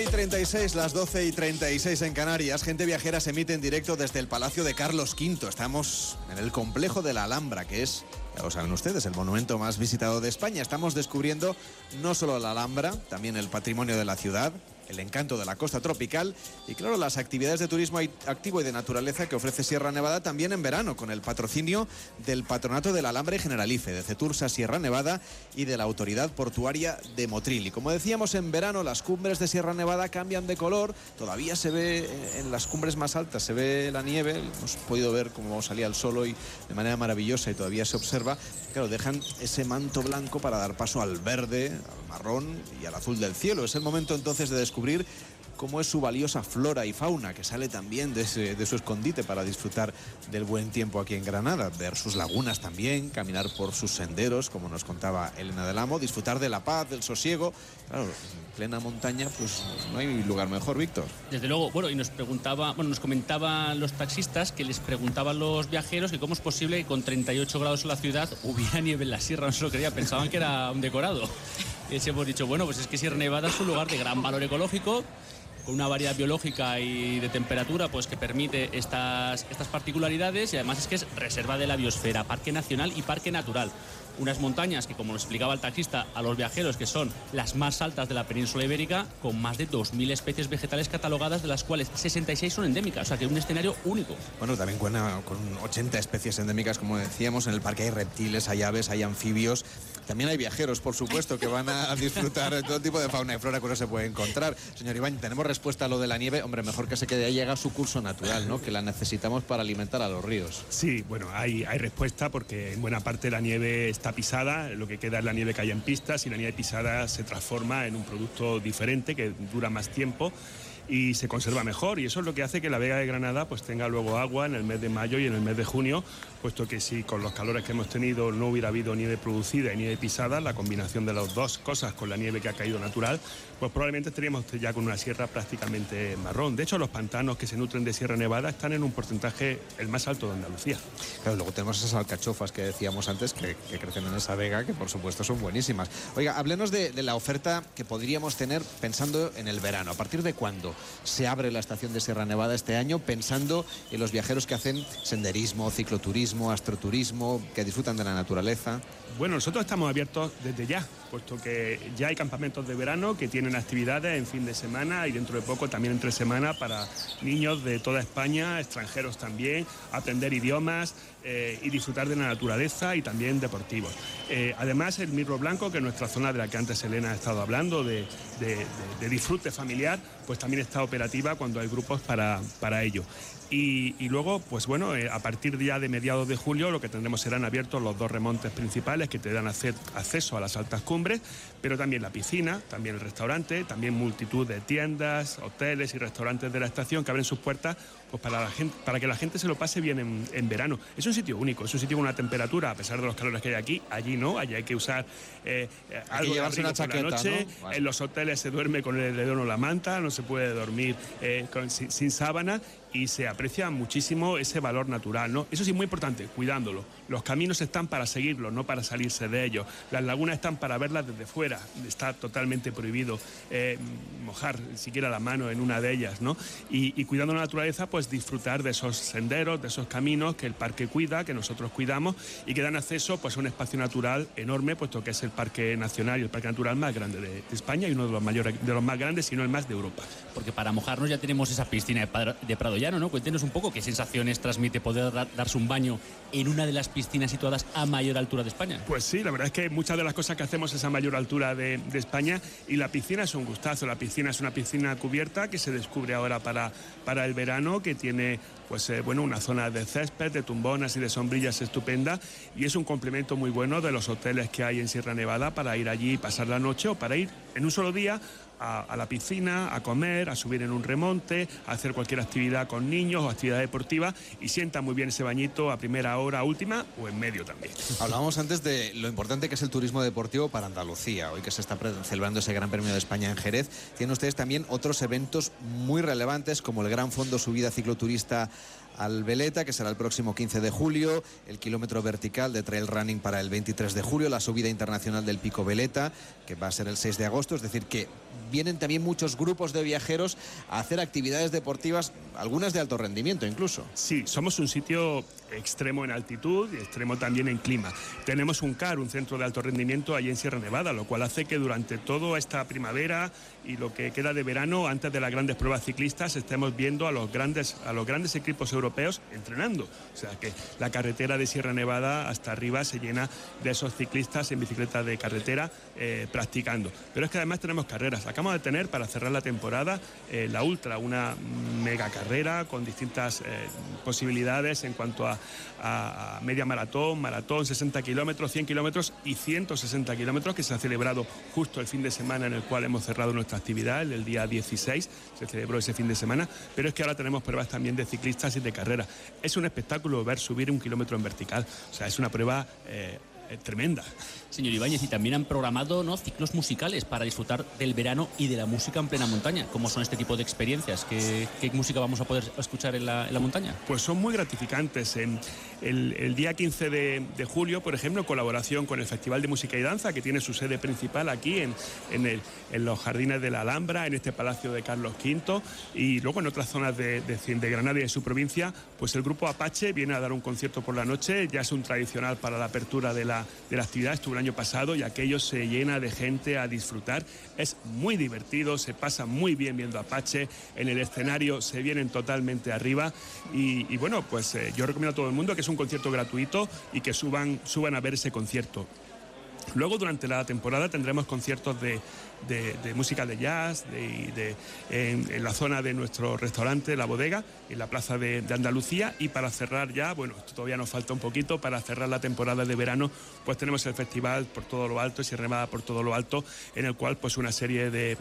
1 y 36, las 12 y 36 en Canarias, Gente Viajera se emite en directo desde el Palacio de Carlos V. Estamos en el complejo de la Alhambra, que es, ya lo saben ustedes, el monumento más visitado de España. Estamos descubriendo no solo la Alhambra, también el patrimonio de la ciudad, el encanto de la costa tropical. Y claro, las actividades de turismo activo y de naturaleza que ofrece Sierra Nevada también en verano, con el patrocinio del Patronato del Alambre Generalife, de Cetursa Sierra Nevada y de la Autoridad Portuaria de Motril. Y como decíamos, en verano las cumbres de Sierra Nevada cambian de color, todavía se ve en las cumbres más altas, se ve la nieve, hemos podido ver cómo salía el sol hoy de manera maravillosa y todavía se observa, claro, dejan ese manto blanco para dar paso al verde, marrón y al azul del cielo. Es el momento entonces de descubrir cómo es su valiosa flora y fauna, que sale también de, su escondite para disfrutar del buen tiempo aquí en Granada, ver sus lagunas también, caminar por sus senderos, como nos contaba Elena del Amo, disfrutar de la paz, del sosiego. Claro, en plena montaña, pues no hay lugar mejor, Víctor. Desde luego, bueno, y nos preguntaba, bueno, nos comentaban los taxistas que les preguntaban los viajeros que cómo es posible que con 38 grados en la ciudad hubiera nieve en la sierra, no se lo creía, pensaban que era un decorado. Y hemos dicho, bueno, pues es que Sierra Nevada es un lugar de gran valor ecológico, con una variedad biológica y de temperatura pues que permite estas, estas particularidades y además es que es reserva de la biosfera, parque nacional y parque natural. Unas montañas que, como nos explicaba el taxista a los viajeros, que son las más altas de la península ibérica, con más de 2.000 especies vegetales catalogadas, de las cuales 66 son endémicas, o sea que es un escenario único. Bueno, también cuenta con 80 especies endémicas, como decíamos, en el parque hay reptiles, hay aves, hay anfibios, también hay viajeros, por supuesto, que van a disfrutar de todo tipo de fauna y flora que uno se puede encontrar. Señor Iván, tenemos respuesta a lo de la nieve. Hombre, mejor que se quede ahí, llega su curso natural, ¿no? Que la necesitamos para alimentar a los ríos. Sí, bueno, hay, hay respuesta porque en buena parte la nieve está pisada, lo que queda es la nieve que hay en pistas y la nieve pisada se transforma en un producto diferente que dura más tiempo y se conserva mejor y eso es lo que hace que la Vega de Granada pues tenga luego agua en el mes de mayo y en el mes de junio, puesto que si con los calores que hemos tenido no hubiera habido nieve producida y nieve pisada, la combinación de las dos cosas con la nieve que ha caído natural, pues probablemente estaríamos ya con una sierra prácticamente marrón. De hecho, los pantanos que se nutren de Sierra Nevada están en un porcentaje el más alto de Andalucía. Claro, luego tenemos esas alcachofas que decíamos antes que, crecen en esa vega, que por supuesto son buenísimas. Oiga, háblenos de, de la oferta que podríamos tener pensando en el verano. ¿A partir de cuándo? Se abre la estación de Sierra Nevada este año pensando en los viajeros que hacen senderismo, cicloturismo, astroturismo, que disfrutan de la naturaleza. Bueno, nosotros estamos abiertos desde ya, puesto que ya hay campamentos de verano que tienen actividades en fin de semana y dentro de poco también entre semana para niños de toda España, extranjeros también, aprender idiomas eh, y disfrutar de la naturaleza y también deportivos. Eh, además, el Mirro Blanco, que es nuestra zona de la que antes Elena ha estado hablando, de, disfrute familiar, pues también está operativa cuando hay grupos para, para ello. Y, luego, pues bueno, eh, a partir ya de mediados de julio lo que tendremos serán abiertos los dos remontes principales que te dan acceso a las altas cumbres, pero también la piscina, también el restaurante, también multitud de tiendas, hoteles y restaurantes de la estación que abren sus puertas pues para, la gente, para que la gente se lo pase bien en, verano. Es un sitio único, es un sitio con una temperatura, a pesar de los calores que hay aquí, allí no, allí hay que usar eh, eh algo llevarse una chaqueta, la noche. En los hoteles se duerme con el edredón o la manta, no se puede dormir eh, sin, sin sábana y se aprecia muchísimo ese valor natural, ¿no? Eso sí, muy importante, cuidándolo. Los caminos están para seguirlos, no para salirse de ellos. Las lagunas están para verlas desde fuera. Está totalmente prohibido eh, mojar siquiera la mano en una de ellas, ¿no? Y, cuidando la naturaleza, pues disfrutar de esos senderos, de esos caminos que el parque cuida, que nosotros cuidamos y que dan acceso pues, a un espacio natural enorme, puesto que es el parque nacional y el parque natural más grande de, España y uno de los mayores, de los más grandes, si no el más de Europa. Porque para mojarnos ya tenemos esa piscina de Prado ¿no? Cuéntenos un poco qué sensaciones transmite poder darse un baño en una de las piscinas situadas a mayor altura de España. Pues sí, la verdad es que muchas de las cosas que hacemos es a mayor altura de, España y la piscina es un gustazo. La piscina es una piscina cubierta que se descubre ahora para, para el verano, que tiene pues eh, bueno, una zona de césped, de tumbonas y de sombrillas estupenda y es un complemento muy bueno de los hoteles que hay en Sierra Nevada para ir allí y pasar la noche o para ir en un solo día a, la piscina, a comer, a subir en un remonte, a hacer cualquier actividad con niños o actividad deportiva y sienta muy bien ese bañito a primera hora, última o en medio también. Hablábamos antes de lo importante que es el turismo deportivo para Andalucía. Hoy que se está celebrando ese Gran Premio de España en Jerez, tienen ustedes también otros eventos muy relevantes como el Gran Fondo Subida Cicloturista al Veleta, que será el próximo 15 de julio, el kilómetro vertical de trail running para el 23 de julio, la subida internacional del Pico Veleta, que va a ser el 6 de agosto, es decir, que vienen también muchos grupos de viajeros a hacer actividades deportivas, algunas de alto rendimiento incluso. Sí, somos un sitio extremo en altitud y extremo también en clima. Tenemos un CAR, un centro de alto rendimiento allí en Sierra Nevada, lo cual hace que durante toda esta primavera y lo que queda de verano, antes de las grandes pruebas ciclistas, estemos viendo a los grandes, a los grandes equipos europeos entrenando. O sea que la carretera de Sierra Nevada hasta arriba se llena de esos ciclistas en bicicleta de carretera eh, practicando. Pero es que además tenemos carreras. Acabamos de tener para cerrar la temporada eh, la Ultra, una mega carrera con distintas eh, posibilidades en cuanto a, a, media maratón, maratón, 60 kilómetros, 100 kilómetros y 160 kilómetros que se ha celebrado justo el fin de semana en el cual hemos cerrado nuestra actividad, el día 16, se celebró ese fin de semana, pero es que ahora tenemos pruebas también de ciclistas y de carrera. Es un espectáculo ver subir un kilómetro en vertical, o sea, es una prueba eh, tremenda. Señor Ibáñez, y también han programado ¿no? ciclos musicales para disfrutar del verano y de la música en plena montaña. ¿Cómo son este tipo de experiencias? ¿Qué, música vamos a poder escuchar en la, montaña? Pues son muy gratificantes. En el, día 15 de, julio, por ejemplo, en colaboración con el Festival de Música y Danza, que tiene su sede principal aquí en, en, los jardines de la Alhambra, en este Palacio de Carlos V, y luego en otras zonas de, de Granada y de su provincia, pues el grupo Apache viene a dar un concierto por la noche, ya es un tradicional para la apertura de la, de la actividad, estuvo año pasado y aquello se llena de gente a disfrutar. Es muy divertido, se pasa muy bien viendo Apache, en el escenario se vienen totalmente arriba y, bueno, pues eh, yo recomiendo a todo el mundo que es un concierto gratuito y que suban, suban a ver ese concierto. Luego durante la temporada tendremos conciertos de, de, música de jazz de, en, la zona de nuestro restaurante, La Bodega, en la plaza de, Andalucía. Y para cerrar ya, bueno, todavía nos falta un poquito, para cerrar la temporada de verano, pues tenemos el festival por todo lo alto, Sierra Nevada por todo lo alto, en el cual pues una serie de,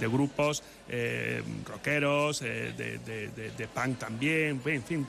grupos, eh, rockeros, eh, de, punk también, en fin,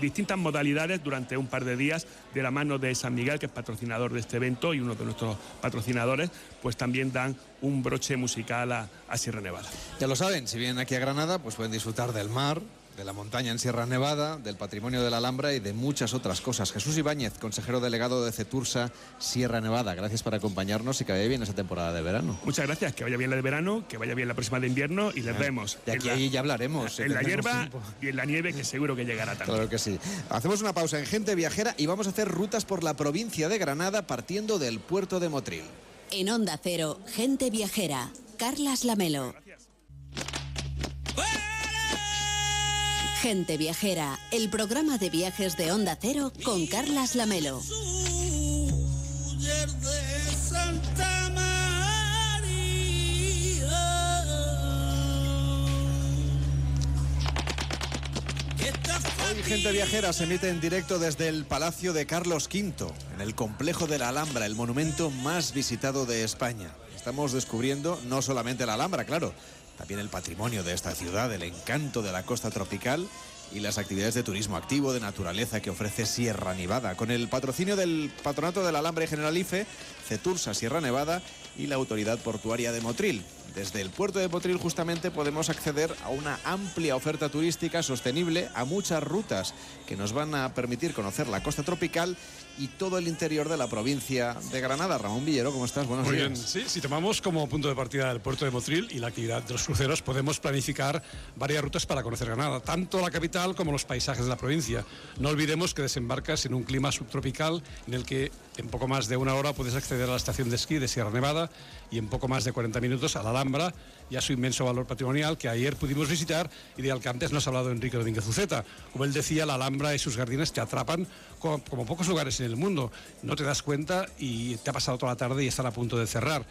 distintas modalidades durante un par de días de la mano de San Miguel, que es patrocinador de este evento y uno de nuestros patrocinadores, pues también dan un broche musical a, Sierra Nevada. Ya lo saben, si vienen aquí a Granada, pues pueden disfrutar del mar, de la montaña en Sierra Nevada, del patrimonio de la Alhambra y de muchas otras cosas. Jesús Ibáñez, consejero delegado de Cetursa, Sierra Nevada, gracias por acompañarnos y que vaya bien esa temporada de verano. Muchas gracias, que vaya bien la de verano, que vaya bien la próxima de invierno y les vemos. De aquí ya hablaremos. En la hierba y en la nieve, que seguro que llegará también. Claro que sí. Hacemos una pausa en Gente Viajera y vamos a hacer rutas por la provincia de Granada partiendo del puerto de Motril. En Onda Cero, Gente Viajera, Carlas Lamelo. Gente Viajera, el programa de viajes de Onda Cero con Carlas Lamelo. Hoy Gente Viajera se emite en directo desde el Palacio de Carlos V, en el complejo de la Alhambra, el monumento más visitado de España. Estamos descubriendo no solamente la Alhambra, claro, también el patrimonio de esta ciudad, el encanto de la costa tropical y las actividades de turismo activo de naturaleza que ofrece Sierra Nevada, con el patrocinio del Patronato de la Alhambra y Generalife, Cetursa Sierra Nevada y la Autoridad Portuaria de Motril. Desde el puerto de Potril justamente podemos acceder a una amplia oferta turística sostenible, a muchas rutas que nos van a permitir conocer la costa tropical y todo el interior de la provincia de Granada. Ramón Villero, ¿cómo estás? Buenos Muy bien, sí, si tomamos como punto de partida el puerto de Motril y la actividad de los cruceros, podemos planificar varias rutas para conocer Granada, tanto la capital como los paisajes de la provincia. No olvidemos que desembarcas en un clima subtropical en el que en poco más de una hora puedes acceder a la estación de esquí de Sierra Nevada y en poco más de 40 minutos a la Alhambra y a su inmenso valor patrimonial que ayer pudimos visitar y de al que antes nos ha hablado Enrique Rodríguez Zuceta. Como él decía, la Alhambra y sus jardines te atrapan como, pocos lugares en el mundo. No te das cuenta y te ha pasado toda la tarde y están a punto de cerrar.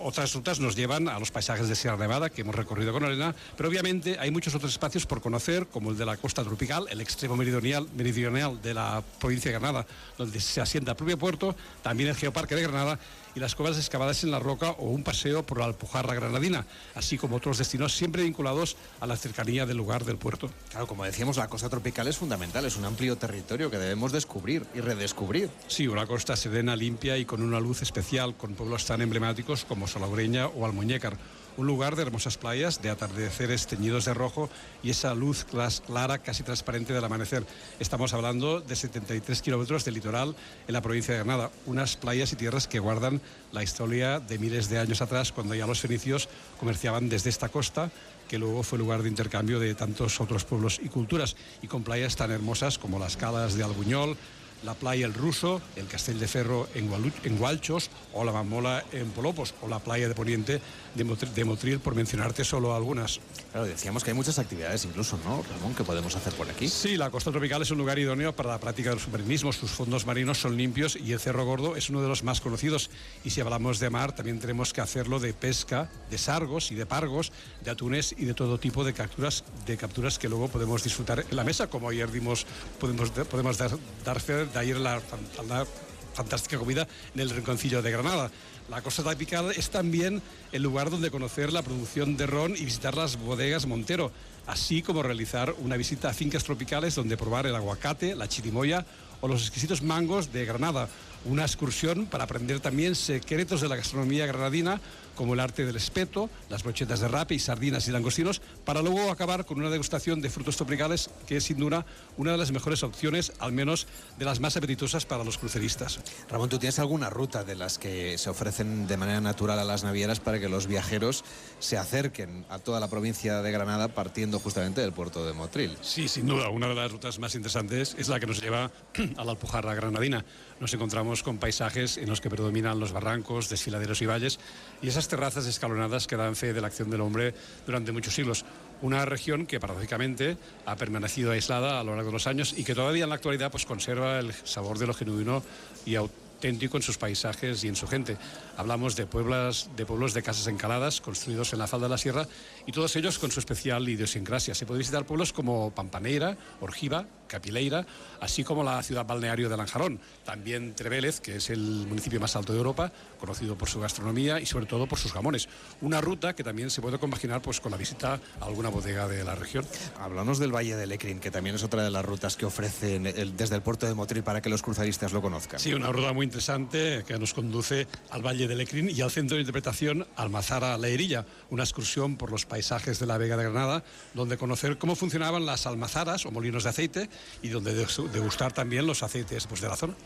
otras rutas nos llevan a los paisajes de Sierra Nevada que hemos recorrido con Arena, pero obviamente hay muchos otros espacios por conocer, como el de la costa tropical, el extremo meridional, meridional de la provincia de Granada, donde se asienta del propio puerto, también el Geoparque de Granada y las cuevas excavadas en la roca o un paseo por la Alpujarra granadina, así como otros destinos siempre vinculados a la cercanía del lugar del puerto. Claro, como decíamos, la costa tropical es fundamental, es un amplio territorio que debemos descubrir y redescubrir. Sí, una costa serena, limpia y con una luz especial, con pueblos tan emblemáticos como Salaureña o Almuñécar un lugar de hermosas playas, de atardeceres teñidos de rojo y esa luz clara, casi transparente del amanecer. Estamos hablando de 73 kilómetros de litoral en la provincia de Granada, unas playas y tierras que guardan la historia de miles de años atrás, cuando ya los fenicios comerciaban desde esta costa que luego fue lugar de intercambio de tantos otros pueblos y culturas, y con playas tan hermosas como las calas de Albuñol, la playa El Ruso, el Castell de Ferro en, en Gualchos o la Mamola en Polopos o la playa de Poniente de, Motril, por mencionarte solo algunas. Claro, decíamos que hay muchas actividades incluso, ¿no, Ramón, que podemos hacer por aquí? Sí, la costa tropical es un lugar idóneo para la práctica del submarinismo. Sus fondos marinos son limpios y el Cerro Gordo es uno de los más conocidos. Y si hablamos de mar, también tenemos que hacerlo de pesca, de sargos y de pargos, de atunes y de todo tipo de capturas, de capturas que luego podemos disfrutar en la mesa, como ayer dimos, podemos, podemos dar, dar fe de ayer la, la fantástica comida en el Rinconcillo de Granada. La Costa Tropical es también el lugar donde conocer la producción de ron y visitar las bodegas Montero, así como realizar una visita a fincas tropicales donde probar el aguacate, la chirimoya o los exquisitos mangos de Granada. Una excursión para aprender también secretos de la gastronomía granadina como el arte del espeto, las brochetas de rape y sardinas y langostinos, para luego acabar con una degustación de frutos tropicales que es sin duda una de las mejores opciones, al menos de las más apetitosas para los cruceristas. Ramón, ¿tú tienes alguna ruta de las que se de manera natural a las navieras para que los viajeros se acerquen a toda la provincia de Granada partiendo justamente del puerto de Motril? Sí, sin duda, una de las rutas más interesantes es la que nos lleva a la Alpujarra granadina. Nos encontramos con paisajes en los que predominan los barrancos, desfiladeros y valles y esas terrazas escalonadas que dan fe de la acción del hombre durante muchos siglos. Una región que paradójicamente ha permanecido aislada a lo largo de los años y que todavía en la actualidad pues, conserva el sabor de lo genuino y auténtico en sus paisajes y en su gente. Hablamos de, pueblos, de pueblos de casas encaladas construidos en la falda de la sierra y todos ellos con su especial idiosincrasia. Se puede visitar pueblos como Pampaneira, Orgiva, Capileira, así como la ciudad balneario de Lanjarón. También Trevélez, que es el municipio más alto de Europa, conocido por su gastronomía y sobre todo por sus jamones. Una ruta que también se puede compaginar pues, con la visita a alguna bodega de la región. Hablamos del Valle de Lecrín, que también es otra de las rutas que ofrecen desde el puerto de Motril para que los cruzaristas lo conozcan. Sí, una ruta muy interesante que nos conduce al Valle de Lecrín y al centro de interpretación Almazara Leerilla, una excursión por los paisajes de la Vega de Granada, donde conocer cómo funcionaban las almazaras o molinos de aceite y donde degustar también los aceites pues, de la zona.